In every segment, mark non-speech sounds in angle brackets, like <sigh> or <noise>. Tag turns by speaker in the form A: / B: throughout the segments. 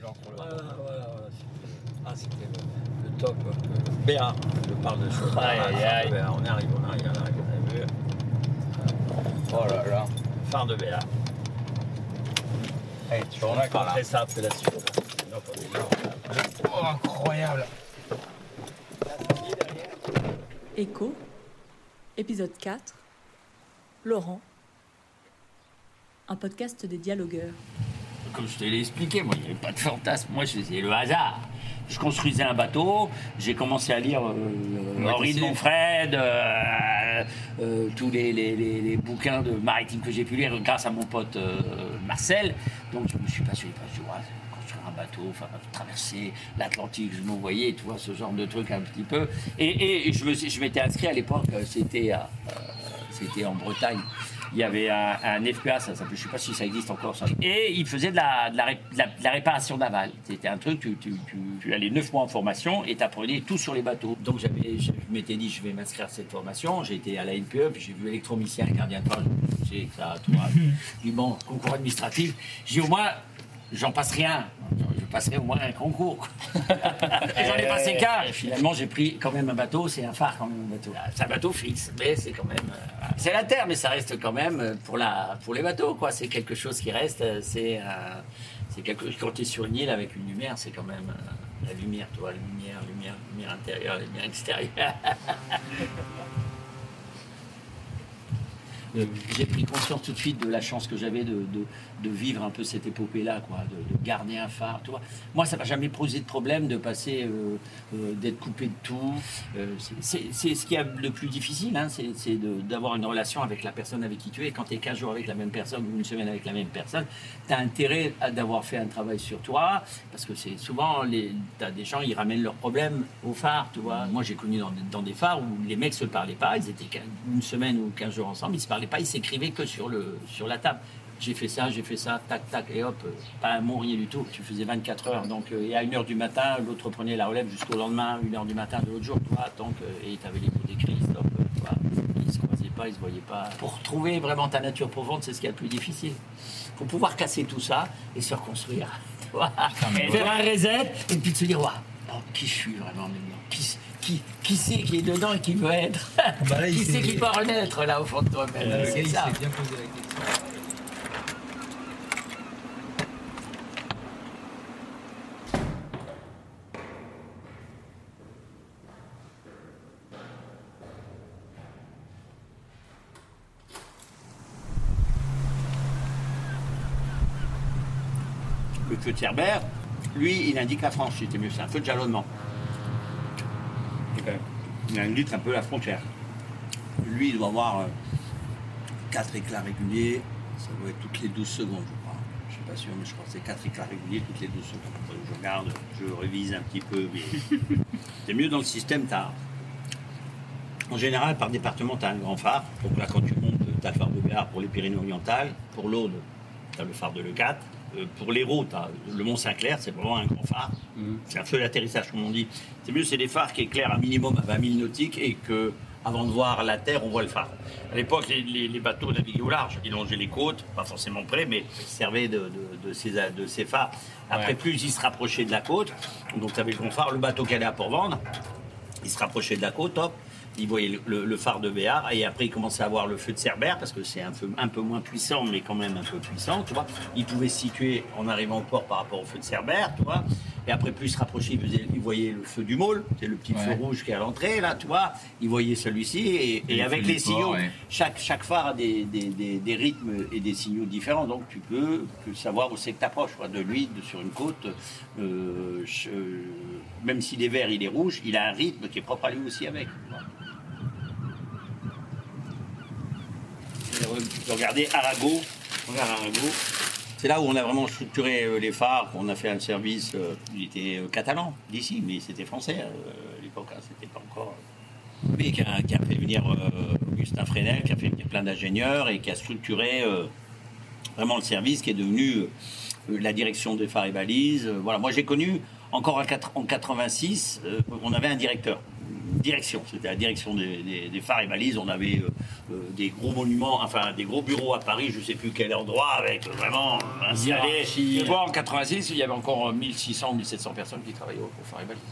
A: Voilà, voilà, voilà. Ah, c'était le, le top. Le Béa, je parle de choses.
B: Aïe, aïe, aïe.
A: Béa, On arrive, on arrive, on arrive, on a vu.
B: Oh là là.
A: Phare de Béa.
B: Allez, tu
A: On
B: en
A: a
B: as par là.
A: compris ça après la suite. Non.
B: Oh, incroyable.
C: Écho, épisode 4, Laurent, un podcast des dialogueurs.
D: Comme je te l'ai expliqué, moi, il n'y avait pas de fantasme. Moi, c'était le hasard. Je construisais un bateau, j'ai commencé à lire euh,
B: Ouais,
D: Henri de. Montfred, euh, euh, tous les, les- les- les bouquins de maritime que j'ai pu lire grâce à mon pote euh, Marcel. Donc, je me suis passionné. Je Ouais, construire un bateau, enfin, traverser l'Atlantique, je me voyais, tu vois, ce genre de truc un petit peu. Et, et je je m'étais inscrit à l'époque, c'était à, c'était en Bretagne. Il y avait un, un FPA, ça je sais pas si ça existe encore, ça. Et il faisait de la, de la, ré- de la- de la réparation navale. C'était un truc, tu, tu, tu, tu allais neuf mois en formation et tu apprenais tout sur les bateaux. Donc je m'étais dit, je vais m'inscrire à cette formation. J'ai été à la NPE, puis j'ai vu électromicien, gardien de que ça. J'ai dit, <laughs> bon, concours administratif. J'ai dit, au moins, j'en passe rien. Je passerai au moins un concours. <laughs> J'en ai passé. Et finalement, j'ai pris quand même un bateau. C'est un phare quand même, un bateau. C'est un bateau fixe, mais c'est quand même. euh, c'est la terre, mais ça reste quand même euh, pour, la, pour les bateaux, quoi. C'est quelque chose qui reste. euh, C'est. euh, c'est quelque Quand tu es sur une île avec une lumière, c'est quand même euh, la lumière, tu vois, lumière, lumière, lumière intérieure, lumière extérieure. <laughs> Euh, j'ai pris conscience tout de suite de la chance que j'avais de, de- de vivre un peu cette épopée-là, quoi, de, de garder un phare. Tu. Moi, ça m'a jamais posé de problème de passer, euh, euh, d'être coupé de tout. Euh, c'est- ce qui est le plus difficile, hein, c'est de- d'avoir une relation avec la personne avec qui tu es. Quand tu es 15 jours avec la même personne ou une semaine avec la même personne, tu as intérêt à- d'avoir fait un travail sur toi, parce que c'est souvent, tu as des gens, ils ramènent leurs problèmes au phare, tu vois. Moi, j'ai connu dans, dans des phares où les mecs se parlaient pas, ils étaient une semaine ou 15 jours ensemble, ils se parlaient pas, ils s'écrivaient que sur, le, sur la table. J'ai fait ça, j'ai fait ça, tac, tac, et hop, euh, pas un mot, rien du tout. Tu faisais 24 heures, donc, euh, et à 1h du matin, l'autre prenait la relève jusqu'au lendemain, 1h du matin de l'autre jour, tu vois, donc, et tu avais les mots d'écrit, stop, vois. Ils se croisaient pas, ils se voyaient pas. Pour trouver vraiment ta nature profonde, c'est ce qui est le plus difficile. faut pouvoir casser tout ça et se reconstruire. <laughs>
B: Mais
D: Faire un reset et puis de se dire, Ouah, oh, qui je suis vraiment maintenant? Qui, qui, qui c'est qui est dedans et qui veut être <laughs>
E: Bah là, il
D: Qui c'est qui peut renaître là au fond de toi-même
E: Le
D: C'est ça.
E: s'est bien posé la question.
D: Le feu de Cerbère, lui, il indique la France, c'était mieux, c'est un feu de jalonnement. Il indique un peu la frontière. Lui, il doit avoir euh, quatre éclats réguliers, ça doit être toutes les 12 secondes, je crois. Je suis pas sûr, mais je crois que c'est quatre éclats réguliers toutes les 12 secondes. Je regarde, je révise un petit peu, mais <laughs> c'est mieux dans le système, t'as. En général, par département, tu as un grand phare. Donc là, quand tu montes, tu as le phare de Béar pour les Pyrénées-Orientales. Pour l'Aude, tu as le phare de Leucate. Euh, pour l'Hérault, tu as le Mont-Saint-Clair, c'est vraiment un grand phare. C'est un feu d'atterrissage, comme on dit. C'est mieux, c'est des phares qui éclairent un minimum à 20 000 nautiques et que, avant de voir la terre, on voit le phare. À l'époque, les, les- les bateaux naviguaient au large. Ils longeaient les côtes, pas forcément près, mais ils servaient de, de- de ces, de ces phares. Après,
B: Ouais.
D: plus ils se rapprochaient de la côte, donc tu avais le grand phare, le bateau qui allait à Port-Vendre, il se rapprochait de la côte, hop, il voyait le, le- le phare de Béar, et après il commençait à voir le feu de Cerbère, parce que c'est un feu un peu moins puissant, mais quand même un peu puissant, tu vois. Il pouvait se situer en arrivant au port par rapport au feu de Cerbère, tu vois. Et après, plus il se rapprochait, il, faisait- il voyait le feu du môle, c'est le petit feu rouge qui est à l'entrée, là, tu vois. Il voyait celui-ci, et,
B: Et
D: et
B: le
D: avec les
B: port,
D: signaux,
B: ouais.
D: chaque, chaque phare a des, des- des- des rythmes et des signaux différents, donc tu peux savoir où c'est que tu approches. De lui, de- sur une côte, euh, je- même s'il est vert, il est rouge, il a un rythme qui est propre à lui aussi avec. Voilà. Regarder Arago, regarde Arago. C'est là où on a vraiment structuré euh, les phares, on a fait un service, euh, il était euh, catalan d'ici, mais c'était français à l'époque, hein, c'était pas encore. Mais qui a, fait venir Augustin Fresnel, qui a fait venir plein d'ingénieurs et qui a structuré vraiment le service qui est devenu la direction des phares et balises. Voilà, moi j'ai connu encore en, quatre- en 86, euh, on avait un directeur. Direction. C'était la direction des, des- des phares et balises. On avait euh, euh, des gros monuments, enfin des gros bureaux à Paris, je sais plus quel endroit, avec euh, vraiment installé.
E: Tu vois, en 86, il y avait encore 1600 ou 1700 personnes qui travaillaient au, au phare et balises.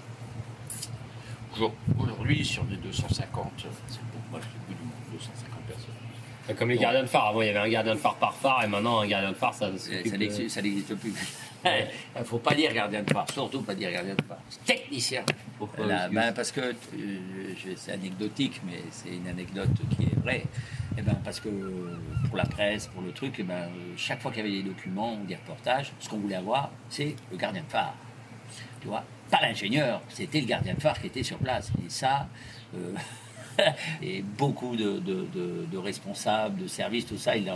E: Aujourd- Aujourd'hui, sur des 250, c'est beaucoup, moi je suis plus du monde, 250 personnes.
F: Comme les gardiens de phare. Avant, il y avait un gardien de phare par phare et maintenant, un gardien de phare, ça
D: n'existe plus. Il ne faut pas dire gardien de phare, surtout pas dire gardien de phare. Technicien.
E: Pourquoi
D: Là,
E: Parce que-
D: ben, Parce que, euh, c'est anecdotique, mais c'est une anecdote qui est vraie. Eh ben, parce que pour la presse, pour le truc, eh ben, euh, chaque fois qu'il y avait des documents ou des reportages, ce qu'on voulait avoir, c'est le gardien de phare. Tu vois? Pas l'ingénieur, c'était le gardien de phare qui était sur place. Et ça, euh, <laughs> <laughs> et beaucoup de, de- de- de responsables, de services, tout ça, ils, ils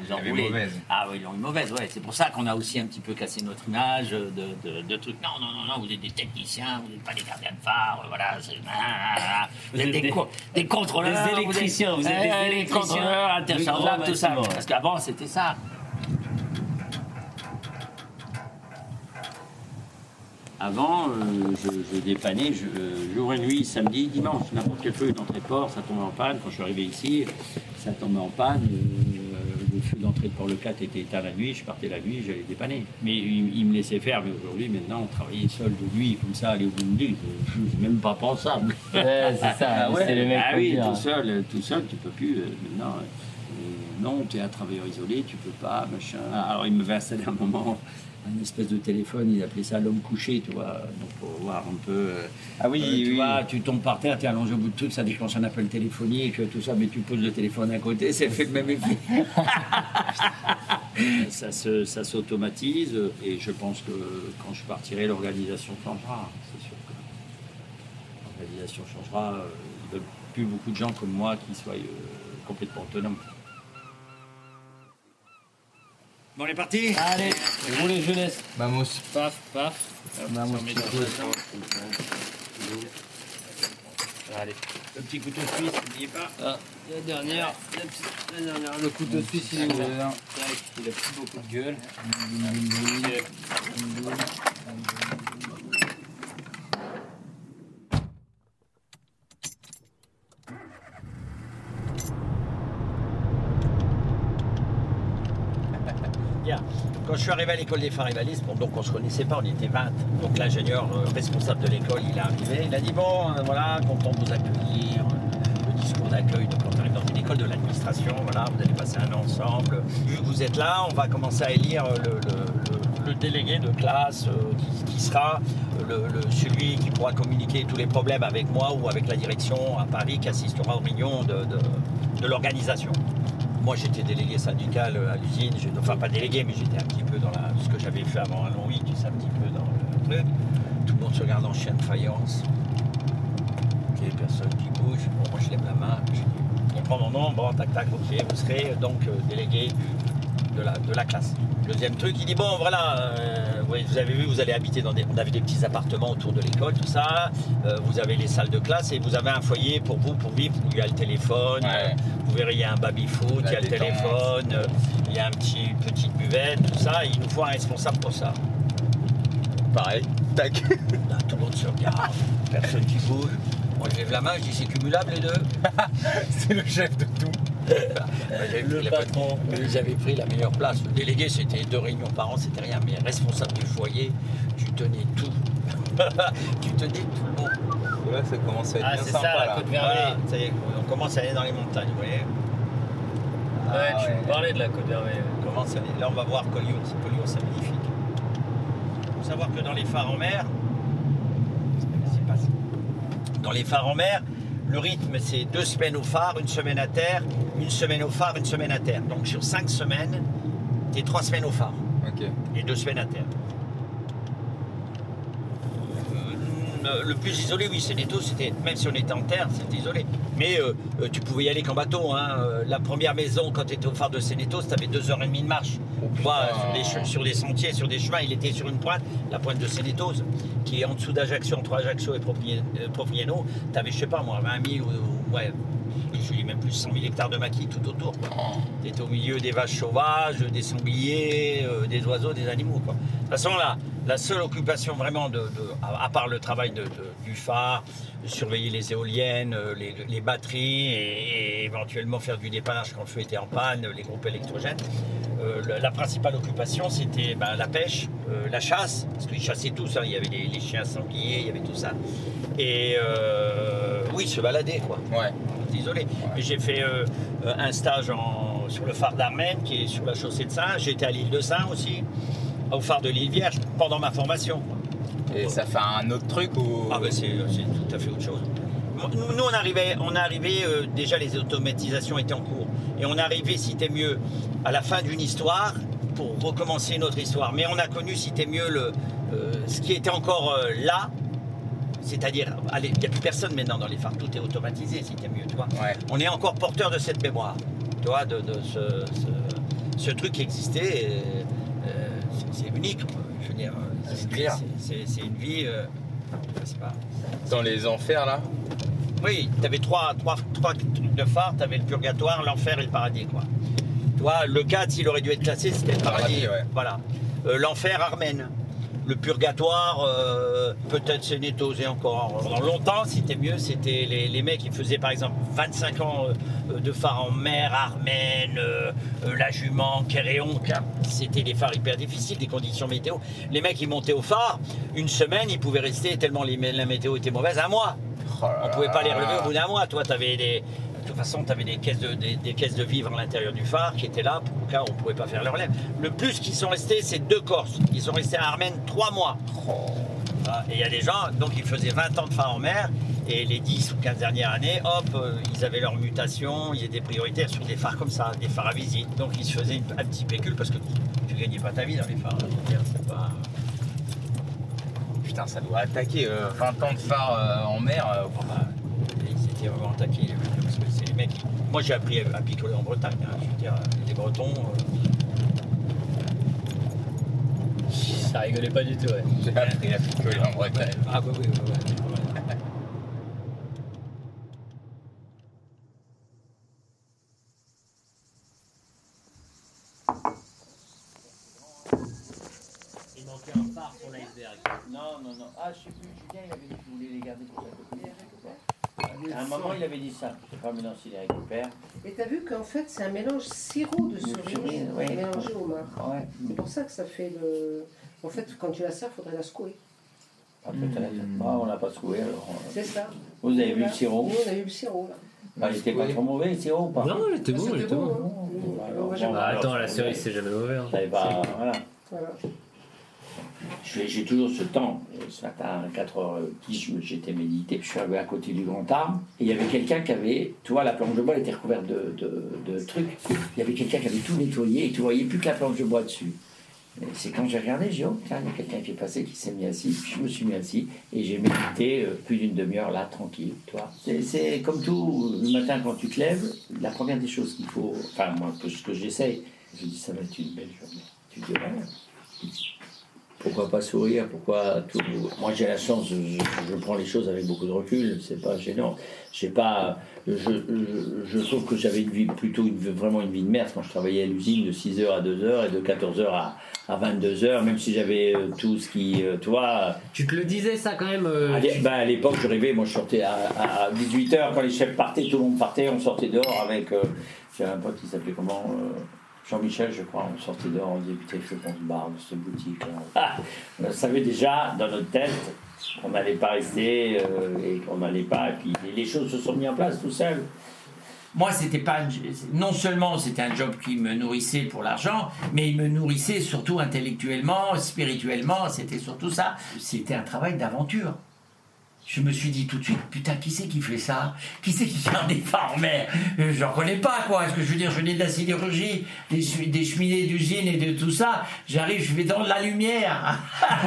D: nous voulaient.
B: mauvaise.
D: Ah oui, ils ont une mauvaise, ouais. C'est pour ça qu'on a aussi un petit peu cassé notre image de, trucs. Non, non, non, non, vous êtes des techniciens, vous n'êtes pas des gardiens de phare, voilà. ah, ah, ah. Vous, êtes des,
F: des-
D: co- des contrôleurs.
F: des
D: vous êtes-
F: électriciens, vous êtes des
D: Eh,
F: électriciens.
D: contrôleurs, interchangeables, tout ça. Parce qu'avant, c'était ça. Avant, euh, je, je dépannais je, euh, jour et nuit, samedi, dimanche, n'importe quel feu d'entrée-port, ça tombait en panne. Quand je suis arrivé ici, ça tombait en panne. euh, le feu d'entrée de Port-le-4 était éteint la nuit, je partais la nuit, j'allais dépanner. Mais il, il me laissait faire, mais aujourd'hui, maintenant, travailler seul de nuit, comme ça, aller au bout de c'est même pas pensable.
F: Ouais, c'est ça.
D: Ah ouais,
F: c'est les mecs
D: ah oui,
F: le
D: tout
F: disent.
D: seul, tout seul, tu peux plus. maintenant, non, tu es un travailleur isolé, tu peux pas, machin. Alors, il me installé un moment un espèce de téléphone, il appelait ça l'homme couché, tu vois, donc pour voir un peu. euh,
B: Ah oui,
D: euh, tu
B: oui.
D: vois, tu tombes par terre, tu es allongé au bout de tout, ça déclenche un appel téléphonique, tout ça, mais tu poses le téléphone à côté, ça fait le même effet. <laughs> ça se- ça s'automatise, et je pense que quand je partirai, l'organisation changera, c'est sûr que l'organisation changera. euh, Il n'y a plus beaucoup de gens comme moi qui soient euh, complètement autonomes. Bon, on est parti
F: Allez, roulez jeunesse.
B: Vamos.
F: Paf, paf. Hop,
B: Vamos,
F: ça, on met dans
B: petit
F: le
B: coup.
F: sang. Allez.
D: Le petit couteau suisse, n'oubliez pas.
F: Ah, la dernière, la, petite- la dernière, le couteau suisse, il est Tac, il a plus beaucoup de gueule.
A: Quand je suis arrivé à l'école des balises, bon, donc on se connaissait pas, on était 20. Donc l'ingénieur euh, responsable de l'école, il est arrivé, il a dit bon, euh, voilà, content de vous accueillir. Le discours d'accueil, donc on arrive dans une école de l'administration, voilà, vous allez passer un an ensemble. Vu que vous êtes là, on va commencer à élire euh, le, délégué de classe euh, qui, sera euh, celui qui pourra communiquer tous les problèmes avec moi ou avec la direction à Paris qui assistera aux réunions de l'organisation. Moi, j'étais délégué syndical à l'usine. Enfin, pas délégué, mais j'étais un petit peu dans la, ce que j'avais fait avant un long week, sais, un petit peu dans le truc. Tout le monde se regarde en chien de faïence. Ok, personne qui bouge. Bon, moi, je lève la main. Je dis, mon nom. Bon, tac, tac, ok. Vous serez donc euh, délégué de la, de la classe. Deuxième truc, il dit bon voilà, euh, oui, vous avez vu, vous allez habiter dans des, on avait des petits appartements autour de l'école, tout ça. Euh, vous avez les salles de classe et vous avez un foyer pour vous pour vivre. Il y a le téléphone,
B: Ouais.
A: vous verrez il y a un baby foot, il y a le téléphone, euh, il y a un petit petite buvette, tout ça. Il nous faut un responsable pour ça.
B: Pareil. Tac.
A: Là, tout le monde se regarde, personne qui bouge. Moi je lève la main, je dis c'est cumulable les deux. <laughs>
B: C'est le chef de tout.
A: J'avais pris la- Ils avaient pris la meilleure place. Le délégué, c'était deux réunions par an, c'était rien. Mais responsable du foyer, tu tenais tout. <laughs> tu tenais tout le monde.
B: Là, ça commence à être
F: Ah,
B: bien sympa
F: ça, la
B: là.
F: côte
A: Voilà,
F: vermeille.
A: ça y est, on commence à aller dans les montagnes, vous voyez.
F: Ouais,
B: Ah
F: tu
B: ouais.
F: me parlais de la côte
A: aller- Là, on va voir Collioure. C'est Collioure, c'est magnifique. Il faut savoir que dans les phares en mer, dans les phares en mer, le rythme, c'est deux semaines au phare, une semaine à terre, une semaine au phare, une semaine à terre. Donc sur cinq semaines, tu es trois semaines au phare. Et deux semaines à terre. Euh, Le plus isolé, oui, Sénéto, c'était, même si on était en terre, c'était isolé. Mais euh, euh, tu pouvais y aller qu'en bateau. hein. Euh, La première maison, quand tu étais au phare de Sénéto, tu avais deux heures et demie de marche. tu vois, sur des, sur des sentiers, sur des chemins, il était sur une pointe, la pointe de Sénétos, qui est en dessous d'Ajaccio, entre Ajaccio et Proprieno. Tu avais, je sais pas moi, 20 000 ou, ou- ouais, je dis même plus 100 000 hectares de maquis tout autour. Tu étais au milieu des vaches sauvages, des sangliers, euh, des oiseaux, des animaux. Quoi. De toute façon, là, la seule occupation vraiment, de, de- à, part le travail de- de- du phare, de surveiller les éoliennes, euh, les, les batteries et, et éventuellement faire du dépannage quand le feu était en panne, les groupes électrogènes, euh, la principale occupation c'était ben, la pêche, euh, la chasse, parce qu'ils chassaient tous, hein, il y avait les, les chiens sangliers, il y avait tout ça. Et euh, oui, se balader quoi
B: Ouais.
A: désolé. J'ai fait un stage en- sur le phare d'Armen, qui est sur la chaussée de Saint. J'étais à l'île de Saint aussi, au phare de l'île Vierge, pendant ma formation.
B: Et ça fait un autre truc ou.
A: Ah ben c'est tout à fait autre chose. Nous, on arrivait, on arrivait euh, déjà les automatisations étaient en cours. Et on arrivait, si t'es mieux, à la fin d'une histoire pour recommencer une autre histoire. Mais on a connu, si t'es mieux, le, euh, ce qui était encore euh, là. C'est-à-dire, allez, il n'y a plus personne maintenant dans les phares, tout est automatisé, si t'es mieux, tu vois
B: Ouais.
A: on est encore porteur de cette mémoire, tu vois, de, de ce, ce- ce truc qui existait. et, c'est- unique, je veux dire. euh,
B: C'est
A: une vie. euh, je sais pas.
B: Dans les enfers là.
A: Oui, tu avais trois, trois, trois trucs de phare, tu avais le purgatoire, l'enfer et le paradis, quoi. Toi, le 4, s'il aurait dû être classé, c'était le paradis.
B: Paradis, ouais.
A: Voilà. Euh, l'enfer armène. Le purgatoire, euh, peut-être c'est nétosé encore. Dans longtemps, c'était mieux, c'était les, les mecs qui faisaient par exemple 25 ans euh, de phare en mer, Armène, euh, La Jument, Kéréon. C'était des phares hyper difficiles, des conditions météo. Les mecs, ils montaient au phare, une semaine, ils pouvaient rester tellement les- la météo était mauvaise, un mois.
B: Oh
A: On pouvait pas les relever au bout d'un mois. Toi, tu avais des. De toute façon, tu avais des caisses, de, des, des caisses de vivres à l'intérieur du phare qui étaient là pour le cas où on pouvait pas faire leur relève. Le plus qui sont restés, c'est deux Corses. Ils sont restés à Armène trois mois. Voilà. Et il y a des gens, donc ils faisaient 20 ans de phare en mer, et les 10 ou 15 dernières années, hop, euh, ils avaient leur mutation, ils étaient prioritaires sur des phares comme ça, des phares à visite. Donc ils se faisaient un petit pécule parce que tu gagnais pas ta vie dans les phares. hein. C'est pas.
B: Putain, ça doit attaquer euh, 20 ans de phare euh, en mer. euh,
A: bah, ils étaient vraiment attaqués, les mecs, mecs. Moi, j'ai appris à picoler en Bretagne. hein, je veux dire, les Bretons. euh,
F: Ça rigolait pas du tout, ouais.
B: J'ai appris à picoler en Bretagne.
A: Ah, oui, oui, oui. oui, ouais.
D: Il manquait un phare pour l'iceberg. Non, non, non. Ah, je sais plus, Julien, il avait dit qu'il voulait les garder pour sa copine. À un il. Je sais pas maintenant s'il les récupère.
G: Et t'as vu qu'en fait c'est un mélange sirop de
D: ouais.
G: mélangé au marc.
D: Ouais.
G: C'est pour ça que ça fait le. En fait, quand tu la sers, faudrait la secouer.
D: Ah, peut-être. Ah, on l'a pas secoué alors.
G: C'est ça.
D: Vous avez vu le sirop
G: Nous, on a eu le sirop là.
D: Ah, Il était pas trop mauvais, le sirop ou pas
F: Non, il était bon, il était bon.
G: hein.
F: Bah, attends, la
D: c'est-
F: cerise, c'est jamais mauvais. hein.
D: Pas. Voilà.
G: Voilà.
D: J'ai toujours ce temps. Euh, Ce matin, à 4h10, j'étais médité. Je suis arrivé à côté du grand arbre. Et il y avait quelqu'un qui avait. Tu vois, la planche de bois était recouverte de, trucs. Il y avait quelqu'un qui avait tout nettoyé et tu voyais plus que la planche de bois dessus. C'est quand j'ai regardé, j'ai dit, oh, tiens, il y a quelqu'un qui est passé, qui s'est mis assis. Puis je me suis mis assis et j'ai médité euh, plus d'une demi-heure là, tranquille. C'est- comme tout, le matin quand tu te lèves, la première des choses qu'il faut. Enfin, moi, ce que j'essaye, je dis, ça va être une belle journée. Tu dis, ouais. Pourquoi pas sourire Pourquoi tout Moi j'ai la chance, je, prends les choses avec beaucoup de recul, c'est pas gênant. J'ai pas, je, je, je trouve que j'avais une vie plutôt une, vraiment une vie de merde quand je travaillais à l'usine de 6h à 2h et de 14h à, à 22h, même si j'avais euh, tout ce qui, euh, tu vois.
F: Tu te le disais ça quand même euh,
D: À ben, à l'époque, je rêvais, moi je sortais à, à 18h, quand les chefs partaient, tout le monde partait, on sortait dehors avec. euh, J'avais un pote qui s'appelait comment euh, Jean-Michel, je crois, on sortait dehors, on disait putain, il faut qu'on se barre de cette boutique. Là. Ah, on savait déjà dans notre tête qu'on n'allait pas rester euh, et qu'on n'allait pas. Et puis et les choses se sont mises en place tout seul. Moi, c'était pas non seulement c'était un job qui me nourrissait pour l'argent, mais il me nourrissait surtout intellectuellement, spirituellement. C'était surtout ça. C'était un travail d'aventure. Je me suis dit tout de suite, putain, qui c'est qui fait ça? Qui c'est qui garde des phares en mer Euh, Je n'en connais pas, quoi. Est-ce que je veux dire, je venais de la sidérurgie, des, cheminées d'usine et de tout ça? J'arrive, je vais dans la lumière.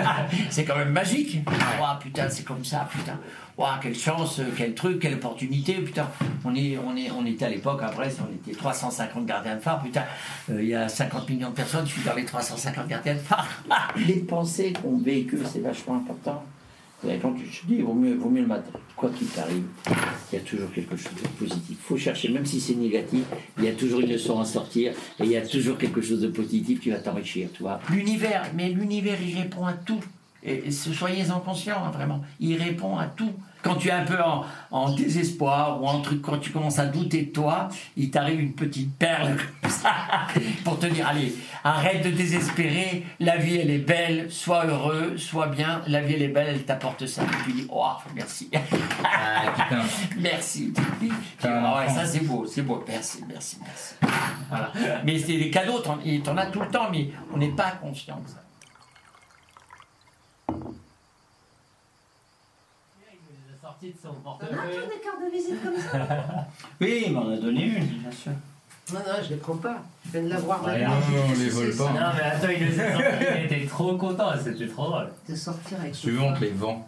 D: <laughs> c'est quand même magique. Ouah, putain, c'est comme ça, putain. Ouah, quelle chance, euh, quel truc, quelle opportunité, putain. On, est, on, est, on était à l'époque, après, on était 350 gardiens de phare, putain. Euh, Il y a 50 millions de personnes, je suis dans les 350 gardiens de phare. les pensées qu'on véhicule, c'est vachement important. Et quand tu te dis, vaut mieux, vaut mieux le matin. Quoi qu'il t'arrive, il y a toujours quelque chose de positif. Il faut chercher, même si c'est négatif, il y a toujours une leçon à sortir et il y a toujours quelque chose de positif qui va t'enrichir, tu vois. L'univers, mais l'univers, il répond à tout. Et, soyez-en conscients, hein, vraiment. Il répond à tout. Quand tu es un peu en, en désespoir ou en truc, quand tu commences à douter de toi, il t'arrive une petite perle <laughs> comme ça pour te dire allez, arrête de désespérer, la vie elle est belle, sois heureux, sois bien, la vie elle est belle, elle t'apporte ça. Et tu dis oh merci,
B: Ah, <laughs>
D: merci. Ah ouais, ça c'est beau, c'est beau, merci, merci, merci. Voilà. Mais c'est des cadeaux, et t'en as tout le temps, mais on n'est pas conscient de ça.
F: Sorti de son
G: T'en as
F: portefeuille.
G: toi des cartes de visite comme ça <laughs>
D: Oui, il m'en a donné une, bien sûr.
G: Non, non, je les prends pas. Je viens de l'avoir maintenant.
B: non, non, on les vole pas.
F: Non mais attends, il nous a sorti, il était trop content, c'était trop drôle.
G: De sortir avec
B: Si tu veux, on te les vend.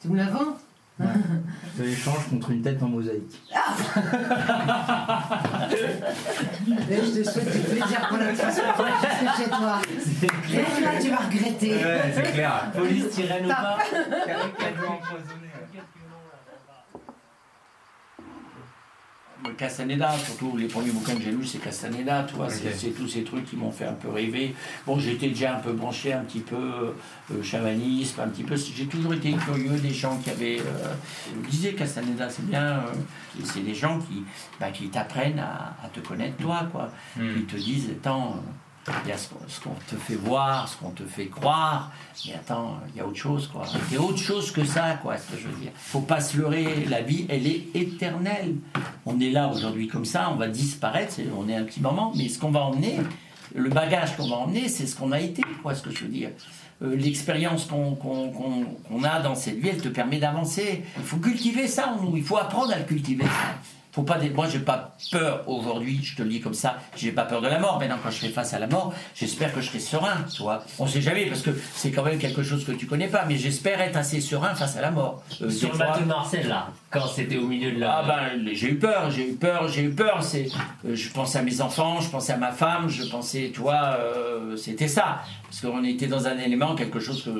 G: Tu me la vends?
H: Je te l'échange contre une tête en mosaïque.
G: Mais je te souhaite du plaisir pour la jusqu'à chez toi. Et là, tu vas regretter.
B: c'est clair.
F: Police tyrène ou pas
D: Le Castaneda, surtout les premiers bouquins que j'ai lus, c'est Castaneda, tu vois, c'est- tous ces trucs qui m'ont fait un peu rêver. Bon, j'étais déjà un peu branché, un petit peu euh, chamanisme, un petit peu. J'ai toujours été curieux des gens qui avaient. Euh, je disais Castaneda, c'est bien. euh, c'est des gens qui, bah, qui t'apprennent à, à te connaître toi, quoi.
B: Hmm.
D: Ils te disent, attends, il y a ce qu'on ce qu'on te fait voir, ce qu'on te fait croire, mais attends, il y a autre chose, quoi. Il y a autre chose que ça, quoi, ce que je veux dire. Faut pas se leurrer, la vie, elle est éternelle. On est là aujourd'hui comme ça, on va disparaître, on est un petit moment, mais ce qu'on va emmener, le bagage qu'on va emmener, c'est ce qu'on a été, quoi, ce que je veux dire. Euh, L'expérience qu'on a dans cette vie, elle te permet d'avancer. Il faut cultiver ça en nous, il faut apprendre à le cultiver. Faut pas dé- Moi, j'ai pas peur aujourd'hui, je te le dis comme ça, j'ai pas peur de la mort. Maintenant, quand je serai face à la mort, j'espère que je serai serein, tu vois. On sait jamais, parce que c'est quand même quelque chose que tu connais pas, mais j'espère être assez serein face à la mort. Euh,
F: Sur
D: des
F: le bateau de Marcel là, quand c'était au milieu de la.
D: ah ben j'ai eu peur, j'ai eu peur, j'ai eu peur. C'est, euh, je pensais à mes enfants, je pensais à ma femme, je pensais, toi, euh, c'était ça, parce qu'on était dans un élément, quelque chose que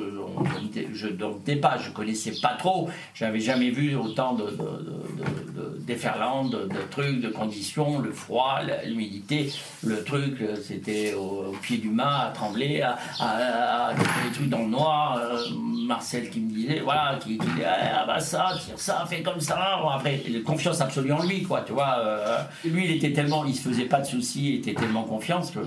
D: je ne domptais pas, je connaissais pas trop, j'avais jamais vu autant de, de, de, déferlantes, de, trucs, de conditions, le froid, l'humidité, le truc, euh, c'était au, pied du mât, à trembler, à, à, des trucs dans le noir. euh, Marcel qui me disait, voilà, qui, disait, ah bah ça, tire ça, fais comme ça. Bon, après, confiance absolue en lui, quoi, tu vois. euh, lui, il était tellement, il se faisait pas de soucis, il était tellement confiance que.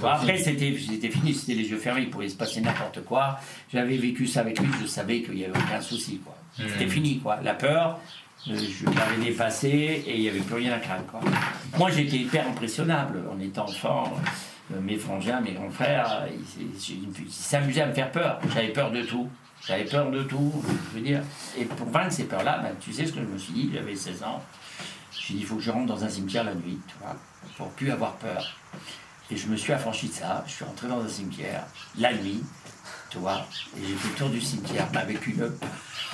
D: Bon, après, c'était c'était fini, c'était les yeux fermés, il pouvait se passer n'importe quoi. J'avais vécu ça avec lui, je savais qu'il n'y avait aucun souci, quoi. C'était
B: Mhm.
D: fini, quoi. La peur, euh, je l'avais dépassé et il n'y avait plus rien à craindre, quoi. Moi, j'étais hyper impressionnable en étant enfant. Euh, mes frangins, mes grands frères, ils ils- ils s'amusaient à me faire peur. J'avais peur de tout. J'avais peur de tout, je veux dire. Et pour vaincre ces peurs-là, ben, tu sais ce que je me suis dit, j'avais 16 ans. Je me suis dit, il faut que je rentre dans un cimetière la nuit, tu vois, pour plus avoir peur. Et je me suis affranchi de ça, je suis rentré dans un cimetière, la nuit, tu vois, et j'ai fait le tour du cimetière avec une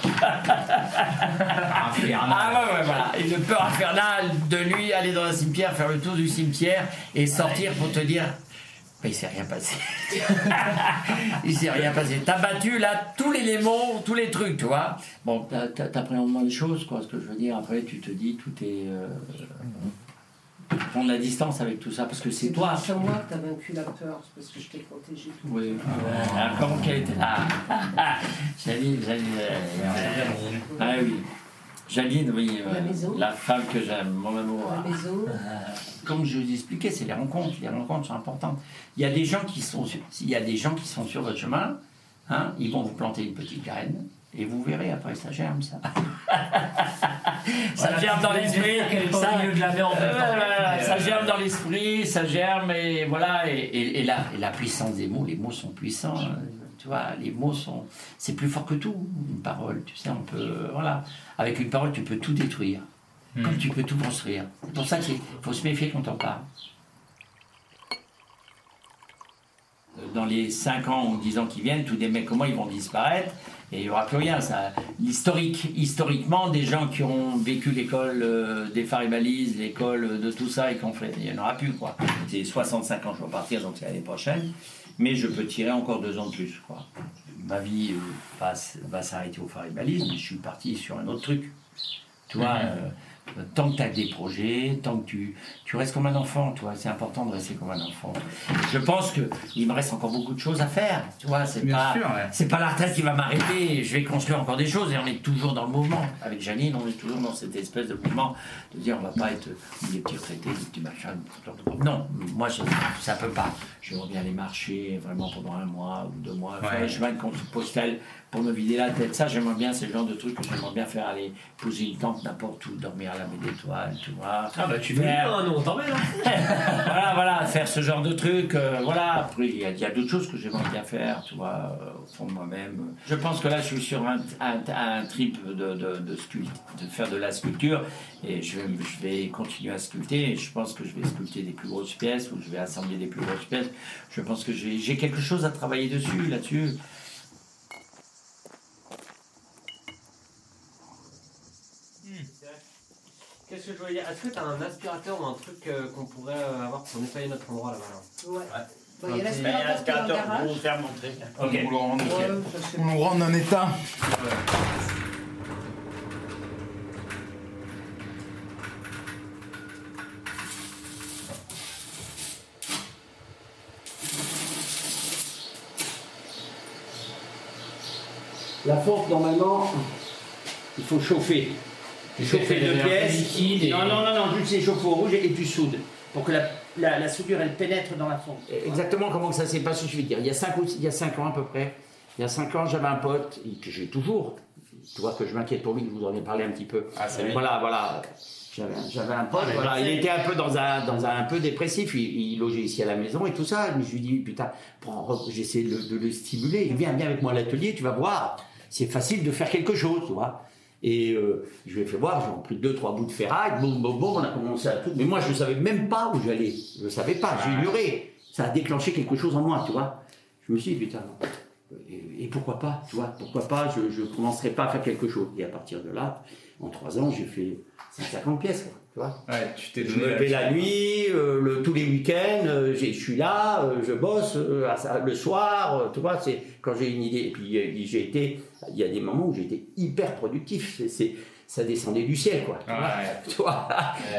D: <laughs> Ah ouais, ouais, voilà. Une peur infernale de lui, aller dans un cimetière, faire le tour du cimetière et sortir pour te dire. Mais il s'est rien passé. <laughs> il s'est rien passé. T'as battu là tous les démons, tous les trucs, tu vois. Bon, t'appréhendes moins les choses, quoi. Ce que je veux dire, après, tu te dis, tout est. Euh... Prendre la distance avec tout ça, parce que c'est toi.
G: C'est moi que t'as vaincu la peur, c'est parce que je t'ai protégé tout.
D: Oui. Ah, comment qu'elle était là Jaline, Jaline. euh, Ah oui. Jaline, oui. euh,
G: La maison.
D: la femme que j'aime, mon amour.
G: La maison.
D: Comme je vous expliquais, c'est les rencontres. Les rencontres sont importantes. Il y a des gens qui sont sur, il y a des gens qui sont sur votre chemin. Hein, ils vont vous planter une petite graine. Et vous verrez, après, ça germe, ça. <laughs> ça
F: Voilà,
D: germe dans
F: est pas
D: ça-
F: au milieu de la mer en même
D: Euh,
F: temps. Mais,
D: ça
F: euh,
D: germe dans l'esprit, ça germe, et voilà. Et, et- et la, et la puissance des mots, les mots sont puissants. hein. Tu vois, les mots sont. C'est plus fort que tout, une parole. Tu sais, on peut. Voilà. Avec une parole, tu peux tout détruire. Comme tu peux tout construire. C'est pour ça qu'il faut se méfier quand on parle. Dans les 5 ans ou 10 ans qui viennent, tous des mecs comme moi, ils vont disparaître et il n'y aura plus rien. Ça, l'historique, historiquement, des gens qui ont vécu l'école euh, des phares et balises, l'école de tout ça et qu'on fait, il n'y en aura plus. quoi. C'est 65 ans, je vais partir, donc c'est l'année prochaine. Mais je peux tirer encore deux ans de plus. Quoi. ma vie euh, va, va s'arrêter au phare et balise, mais je suis parti sur un autre truc. Tu vois, euh, tant que tu as des projets, tant que tu, tu restes comme un enfant, tu vois, c'est important de rester comme un enfant. Je pense qu'il me reste encore beaucoup de choses à faire, tu vois, c'est pas,
B: ouais.
D: c'est pas la retraite qui va m'arrêter, je vais construire encore des choses et on est toujours dans le mouvement. Avec Janine, on est toujours dans cette espèce de mouvement de dire on va pas être des petits retraités, des petits machins. des petits- Non, moi je, ça peut pas. Je reviens aller marcher vraiment pendant un mois ou deux mois, faire
B: Ouais.
D: les chemins de compte postal pour me vider la tête. Ça, j'aimerais bien, c'est le genre de truc que j'aimerais bien faire, aller poser une tente n'importe où, dormir à la baie d'étoiles, tu vois.
I: Ah bah tu veux
D: Faire-
I: nous on t'emmène. Hein. <laughs>
D: voilà, voilà, faire ce genre de truc. euh, voilà, après, il y a, d'autres choses que j'aimerais bien faire, tu vois, euh, au fond de moi-même. Je pense que là, je suis sur un, un, un trip de, de, de, faire de la sculpture et je vais, je vais continuer à sculpter. Et je pense que je vais sculpter des plus grosses pièces ou je vais assembler des plus grosses pièces. Je pense que j'ai quelque chose à travailler dessus, là-dessus.
I: Qu'est-ce que je voulais dire? Est-ce que t'as un aspirateur ou un truc euh, qu'on pourrait euh, avoir pour nettoyer notre endroit là-bas là?
G: Ouais. Bon, il y a
A: Il y a
G: l'aspirateur
A: pour vous faire montrer.
D: Ok.
B: On le rend,
G: Ouais,
B: on le rend en état.
D: La fonte, normalement, il faut chauffer. Chauffer deux pièces.
I: et-
D: Non, non, non, non, juste les chauffe au rouge et tu soudes. Pour que la, la, la soudure, elle pénètre dans la fonte. Exactement comment ça s'est passé, je vais dire. Il y a 5 il y a cinq ans à peu près, il y a 5 ans, j'avais un pote, et que j'ai toujours. Tu vois que je m'inquiète pour lui, que je vous en ai parlé un petit peu.
B: Ah, c'est.
D: Voilà, voilà. J'avais un- pote,
I: Ah,
D: voilà, il était un peu dans un, dans un, un peu dépressif, il, il logeait ici à la maison et tout ça, mais je lui dis, putain, j'essaie de, de le stimuler, il vient, viens avec moi à l'atelier, tu vas voir, c'est facile de faire quelque chose, tu vois. Et euh, je lui ai fait voir, j'ai pris deux, trois bouts de ferraille, boum, boum, boum, on a commencé à tout. Mais moi, je ne savais même pas où j'allais. Je ne savais pas, ignoré. Ça a déclenché quelque chose en moi, tu vois. Je me suis dit, putain, et, et pourquoi pas, tu vois, pourquoi pas, je ne commencerai pas à faire quelque chose. Et à partir de là, en trois ans, j'ai fait 150 pièces, quoi, tu vois.
B: Ouais, tu t'es
D: Je me levais la nuit, euh, le- tous les week-ends, euh, je suis là, euh, je bosse euh, le soir, euh, tu vois, c'est quand j'ai une idée. Et puis euh, j'ai été, il y a des moments où été hyper productif. C'est, c'est- ça descendait du ciel, quoi. Vois,
B: Ouais. <laughs>
D: Tu vois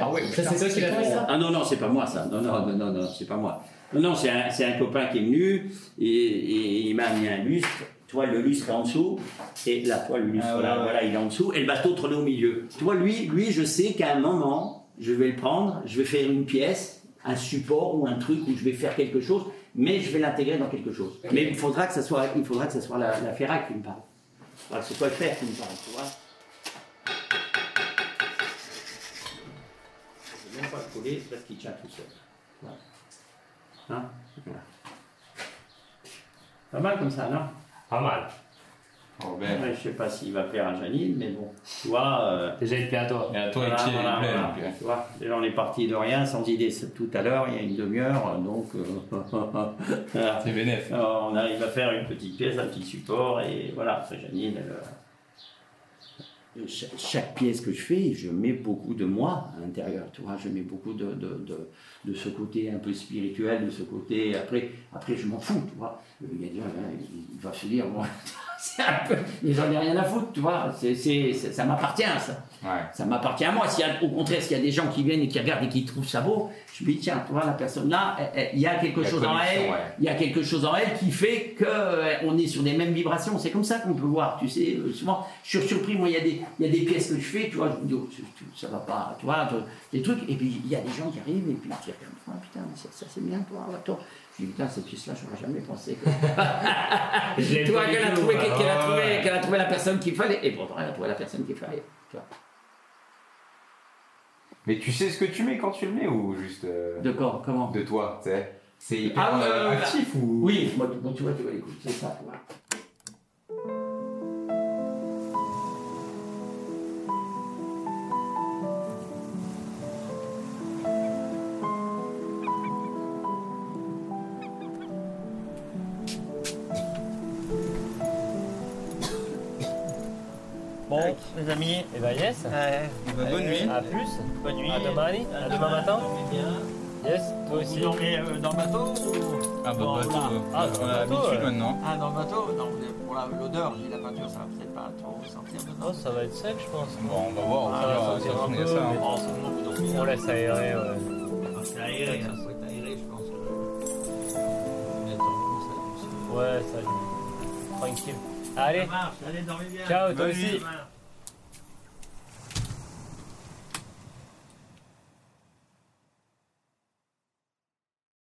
D: Ah ouais,
I: Ça, c'est toi qui l'as fait, ça
D: Ah non, non, c'est pas moi ça. Non, non, non, non, non, c'est pas moi. Non, c'est un, c'est un copain qui est venu et, et il m'a mis un lustre. Tu vois, le lustre est en dessous et là, toi, le lustre,
B: Ah, ouais.
D: voilà, il est en dessous et le bateau tourne au milieu. Tu vois, lui, lui, je sais qu'à un moment, je vais le prendre, je vais faire une pièce, un support ou un truc où je vais faire quelque chose, mais je vais l'intégrer dans quelque chose. Mais il faudra que ça soit, il faudra que ça soit la, la ferraille qui me parle. Il faudra que ce soit le fer qui me parle, tu vois. Je vais même pas le coller parce qu'il tient tout seul. Voilà. Hein? Pas mal comme ça, non?
I: Pas mal.
B: Oh, ben.
D: Ouais, Je sais pas s'il va plaire à Janine, mais bon. Tu vois, euh,
I: Déjà, il plaît à toi.
B: Et à toi,
D: voilà,
B: il
D: voilà,
B: plaît,
D: voilà.
B: donc,
D: Tu vois, déjà on est parti de rien, sans idée c'est tout à l'heure, il y a une demi-heure, donc euh, <laughs> voilà.
B: C'est bénéf.
D: On arrive à faire une petite pièce, un petit support, et voilà, après Janine, elle, euh, chaque, pièce que je fais, je mets beaucoup de moi à l'intérieur, tu vois, je mets beaucoup de, de, de, de ce côté un peu spirituel, de ce côté, après, après je m'en fous, tu vois. Le gardien, là, il, il va se dire, moi, <laughs> c'est un peu, mais j'en ai rien à foutre, tu vois, ça m'appartient, ça.
B: Ouais.
D: Ça m'appartient à moi. Au contraire, s'il y a des gens qui viennent et qui regardent et qui trouvent ça beau, je me dis, tiens, tu vois, la personne là, il y a quelque
B: La
D: chose en elle,
B: ouais.
D: il y a quelque chose en elle qui fait qu'on est sur des mêmes vibrations. C'est comme ça qu'on peut voir, tu sais. euh, Souvent, je suis surpris, moi, il y, a des, il y a des pièces que je fais, tu vois, je me dis, oh, ça va pas, tu vois, des trucs. Et puis, il y a des gens qui arrivent et puis ils disent, ah, putain, ça, ça, c'est bien, toi, toi. Je dis, putain, cette pièce-là, j'aurais jamais pensé. <laughs> tu vois,
I: du
D: qu'elle a, trouvé, qu'elle a
B: Ah
D: trouvé- qu'elle a trouvé la personne qu'il fallait. Et pourtant, elle a trouvé la personne qu'il fallait. Tu vois.
B: Mais tu sais ce que tu mets quand tu le mets ou juste euh,
D: De quoi? Comment?
B: de toi, tu sais? C'est hyper
D: Ah,
B: euh,
D: euh,
B: actif ou
D: Oui, moi, tu- vois, tu vois, écoute, c'est ça, tu vois.
A: Les amis.
I: Et bah, yes.
B: bonne nuit.
I: À plus.
A: Bonne nuit.
I: À demain, Ali. À demain matin. Yes, toi aussi.
A: Vous dormez euh, dans le bateau ou-
B: Ah bah
D: Bon,
B: bateau, euh,
D: Ah,
B: on
D: dans
B: a
D: le bateau,
B: l'habitude
D: ouais.
B: maintenant.
D: Ah, dans le bateau? Non, pour l'odeur, j'ai la peinture, ça va peut-être pas trop sentir dedans.
F: Oh, ça va être sec, je pense.
B: Bon, on va voir, au
F: Ah,
B: euh,
F: va
B: façon,
F: un peu,
B: ça. hein.
D: Oh,
F: On laisse aérer, ouais.
D: Ah, c'est aéré, ça faut être aéré, je pense. Ça,
F: Ouais, ça. Tranquille. Allez,
D: Ça marche, allez, dormez bien.
F: ciao, toi
B: Bonne
F: aussi.